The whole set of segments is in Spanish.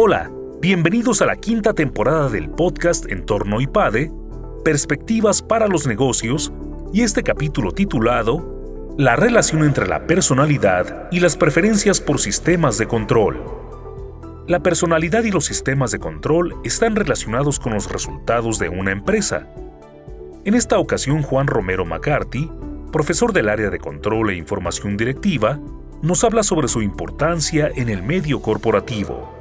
Hola, bienvenidos a la quinta temporada del podcast Entorno IPADE, Perspectivas para los Negocios, y este capítulo titulado La relación entre la personalidad y las preferencias por sistemas de control. La personalidad y los sistemas de control están relacionados con los resultados de una empresa. En esta ocasión, Juan Romero McCarthy, profesor del área de control e información directiva, nos habla sobre su importancia en el medio corporativo.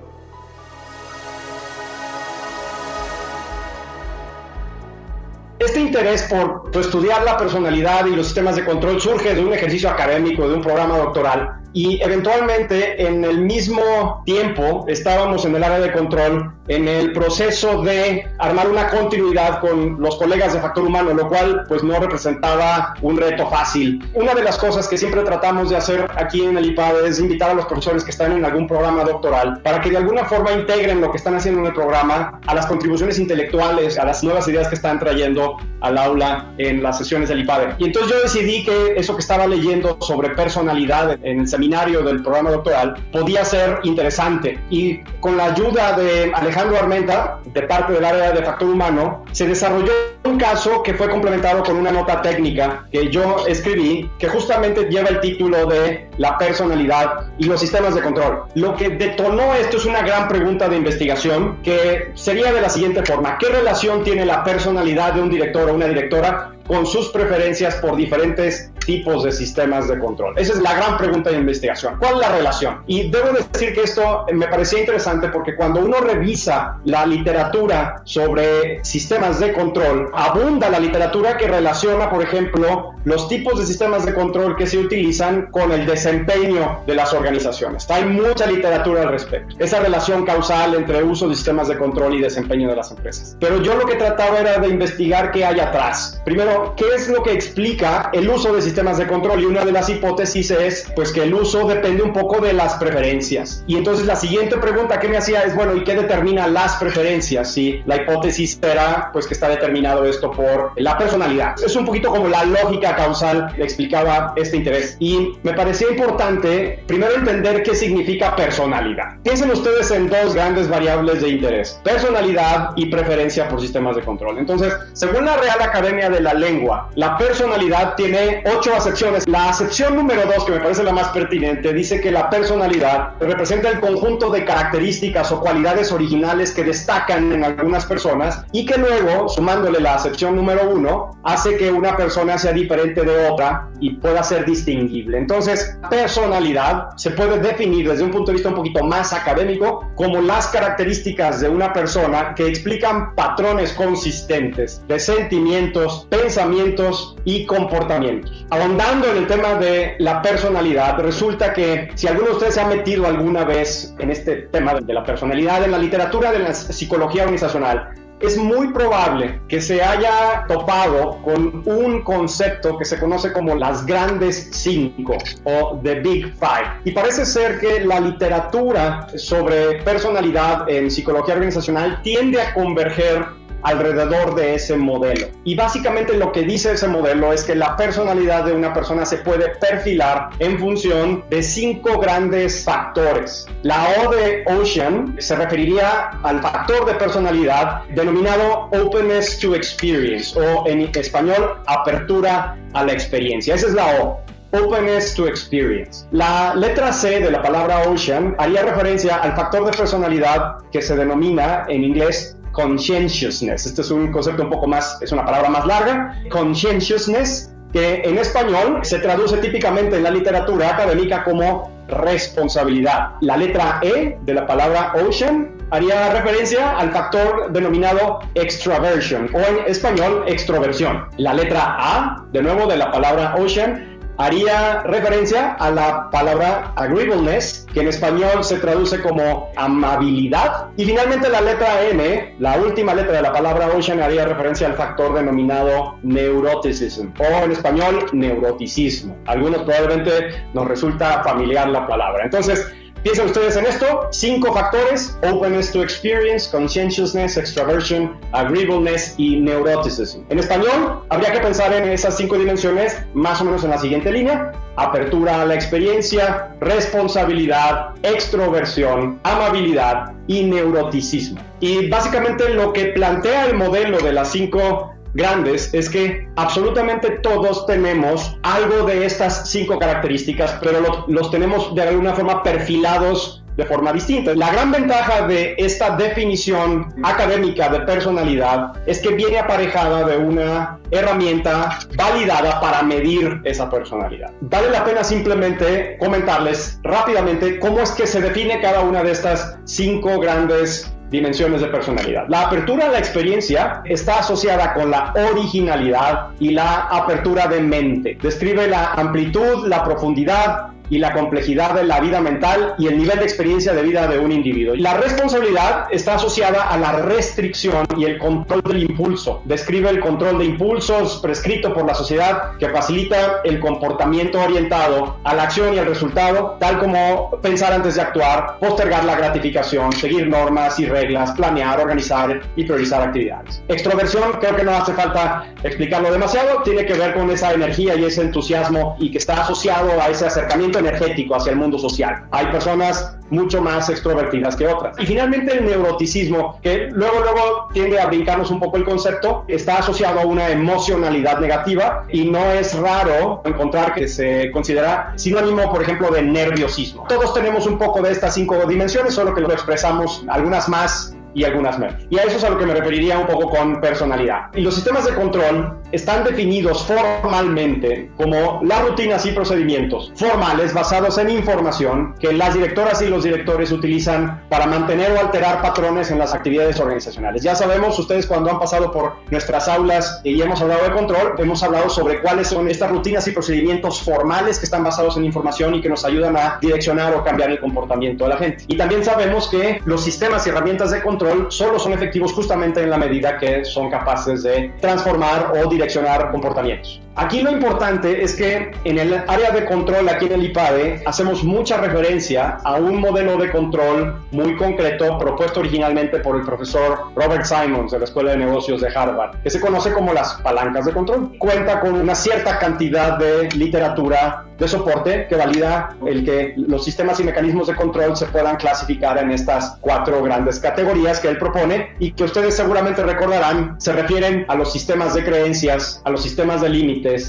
Este interés por, estudiar la personalidad y los sistemas de control surge de un ejercicio académico, de un programa doctoral, y eventualmente en el mismo tiempo estábamos en el área de control en el proceso de armar una continuidad con los colegas de factor humano, lo cual pues no representaba un reto fácil. Una de las cosas que siempre tratamos de hacer aquí en el IPAD es invitar a los profesores que están en algún programa doctoral para que de alguna forma integren lo que están haciendo en el programa a las contribuciones intelectuales, a las nuevas ideas que están trayendo al aula en las sesiones del IPAD. Y entonces yo decidí que eso que estaba leyendo sobre personalidad en el seminario del programa doctoral podía ser interesante y con la ayuda de Alejandro Alejandro Armenta, de parte del área de factor humano, se desarrolló un caso que fue complementado con una nota técnica que yo escribí, que justamente lleva el título de la personalidad y los sistemas de control. Lo que detonó esto es una gran pregunta de investigación que sería de la siguiente forma. ¿Qué relación tiene la personalidad de un director o una directora con sus preferencias por diferentes tipos de sistemas de control? Esa es la gran pregunta de investigación. ¿Cuál es la relación? Y debo decir que esto me parecía interesante porque cuando uno revisa la literatura sobre sistemas de control, abunda la literatura que relaciona, por ejemplo, los tipos de sistemas de control que se utilizan con el desempeño de las organizaciones. Hay mucha literatura al respecto. Esa relación causal entre uso de sistemas de control y desempeño de las empresas. Pero yo lo que trataba era de investigar qué hay atrás. Primero, ¿qué es lo que explica el uso de sistemas de control? Y una de las hipótesis es pues que el uso depende un poco de las preferencias. Y entonces la siguiente pregunta que me hacía es, bueno, ¿y qué determina las preferencias? Si la hipótesis era pues que está determinado esto por la personalidad. Es un poquito como la lógica causal que explicaba este interés. Y me parecía importante primero entender qué significa personalidad. Piensen ustedes en dos grandes variables de interés, personalidad y preferencia por sistemas de control. Entonces, según la Real Academia de la Ley, la personalidad tiene ocho acepciones. La acepción número dos, que me parece la más pertinente, dice que la personalidad representa el conjunto de características o cualidades originales que destacan en algunas personas y que luego, sumándole la acepción número uno, hace que una persona sea diferente de otra y pueda ser distinguible. Entonces, personalidad se puede definir desde un punto de vista un poquito más académico como las características de una persona que explican patrones consistentes de sentimientos, pensamientos y comportamientos. Ahondando en el tema de la personalidad, resulta que si alguno de ustedes se ha metido alguna vez en este tema de la personalidad en la literatura de la psicología organizacional, es muy probable que se haya topado con un concepto que se conoce como las grandes cinco o the big five. Y parece ser que la literatura sobre personalidad en psicología organizacional tiende a converger alrededor de ese modelo. Y básicamente lo que dice ese modelo es que la personalidad de una persona se puede perfilar en función de cinco grandes factores. La O de Ocean se referiría al factor de personalidad denominado openness to experience o en español apertura a la experiencia. Esa es la O. Openness to Experience. La letra C de la palabra Ocean haría referencia al factor de personalidad que se denomina en inglés conscientiousness. Este es un concepto un poco más, es una palabra más larga. Conscientiousness, que en español se traduce típicamente en la literatura académica como responsabilidad. La letra E de la palabra ocean haría referencia al factor denominado extraversion o en español extroversión. La letra A, de nuevo de la palabra ocean, haría referencia a la palabra agreeableness, que en español se traduce como amabilidad. Y finalmente la letra N, la última letra de la palabra ocean, haría referencia al factor denominado neuroticism, o en español neuroticismo. Algunos probablemente nos resulta familiar la palabra. Entonces, Piensen ustedes en esto, cinco factores, openness to experience, conscientiousness, extraversion, agreeableness y neuroticism. En español, habría que pensar en esas cinco dimensiones más o menos en la siguiente línea, apertura a la experiencia, responsabilidad, extroversión, amabilidad y neuroticismo. Y básicamente lo que plantea el modelo de las cinco grandes es que absolutamente todos tenemos algo de estas cinco características, pero los tenemos de alguna forma perfilados de forma distinta. La gran ventaja de esta definición académica de personalidad es que viene aparejada de una herramienta validada para medir esa personalidad. Vale la pena simplemente comentarles rápidamente cómo es que se define cada una de estas cinco grandes dimensiones de personalidad. La apertura a la experiencia está asociada con la originalidad y la apertura de mente. Describe la amplitud, la profundidad, y la complejidad de la vida mental y el nivel de experiencia de vida de un individuo. La responsabilidad está asociada a la restricción y el control del impulso. Describe el control de impulsos prescrito por la sociedad que facilita el comportamiento orientado a la acción y al resultado, tal como pensar antes de actuar, postergar la gratificación, seguir normas y reglas, planear, organizar y priorizar actividades. Extroversión, creo que no hace falta explicarlo demasiado, tiene que ver con esa energía y ese entusiasmo y que está asociado a ese acercamiento energético hacia el mundo social. Hay personas mucho más extrovertidas que otras. Y finalmente el neuroticismo, que luego, luego tiende a brincarnos un poco el concepto, está asociado a una emocionalidad negativa y no es raro encontrar que se considera sinónimo, por ejemplo, de nerviosismo. Todos tenemos un poco de estas cinco dimensiones, solo que lo expresamos algunas más y algunas menos. Y a eso es a lo que me referiría un poco con personalidad. Y los sistemas de control están definidos formalmente como las rutinas y procedimientos formales basados en información que las directoras y los directores utilizan para mantener o alterar patrones en las actividades organizacionales. Ya sabemos, ustedes cuando han pasado por nuestras aulas y hemos hablado de control, hemos hablado sobre cuáles son estas rutinas y procedimientos formales que están basados en información y que nos ayudan a direccionar o cambiar el comportamiento de la gente. Y también sabemos que los sistemas y herramientas de control solo son efectivos justamente en la medida que son capaces de transformar o direccionar comportamientos. Aquí lo importante es que en el área de control, aquí en el IPADE, hacemos mucha referencia a un modelo de control muy concreto propuesto originalmente por el profesor Robert Simons de la Escuela de Negocios de Harvard, que se conoce como las palancas de control. Cuenta con una cierta cantidad de literatura de soporte que valida el que los sistemas y mecanismos de control se puedan clasificar en estas cuatro grandes categorías que él propone y que ustedes seguramente recordarán se refieren a los sistemas de creencias, a los sistemas de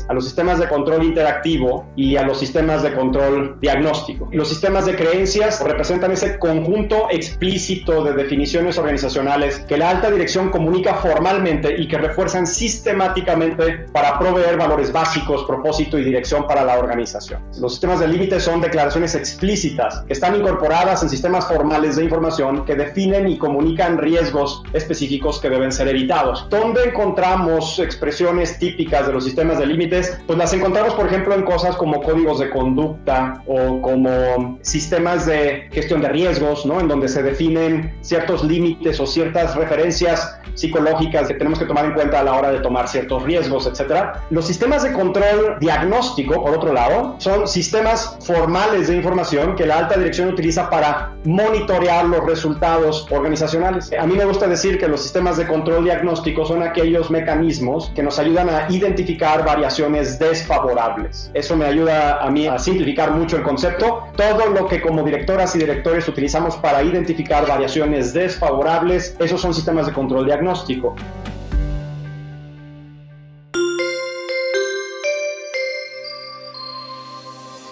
a los sistemas de control interactivo y a los sistemas de control diagnóstico. Los sistemas de creencias representan ese conjunto explícito de definiciones organizacionales que la alta dirección comunica formalmente y que refuerzan sistemáticamente para proveer valores básicos, propósito y dirección para la organización. Los sistemas de límites son declaraciones explícitas que están incorporadas en sistemas formales de información que definen y comunican riesgos específicos que deben ser evitados. ¿Dónde encontramos expresiones típicas de los sistemas de límites? Pues las encontramos, por ejemplo, en cosas como códigos de conducta o como sistemas de gestión de riesgos, ¿no? En donde se definen ciertos límites o ciertas referencias psicológicas que tenemos que tomar en cuenta a la hora de tomar ciertos riesgos, etcétera. Los sistemas de control diagnóstico, por otro lado, son sistemas formales de información que la alta dirección utiliza para monitorear los resultados organizacionales. A mí me gusta decir que los sistemas de control diagnóstico son aquellos mecanismos que nos ayudan a identificar variaciones desfavorables. Eso me ayuda a mí a simplificar mucho el concepto. Todo lo que como directoras y directores utilizamos para identificar variaciones desfavorables, esos son sistemas de control diagnóstico.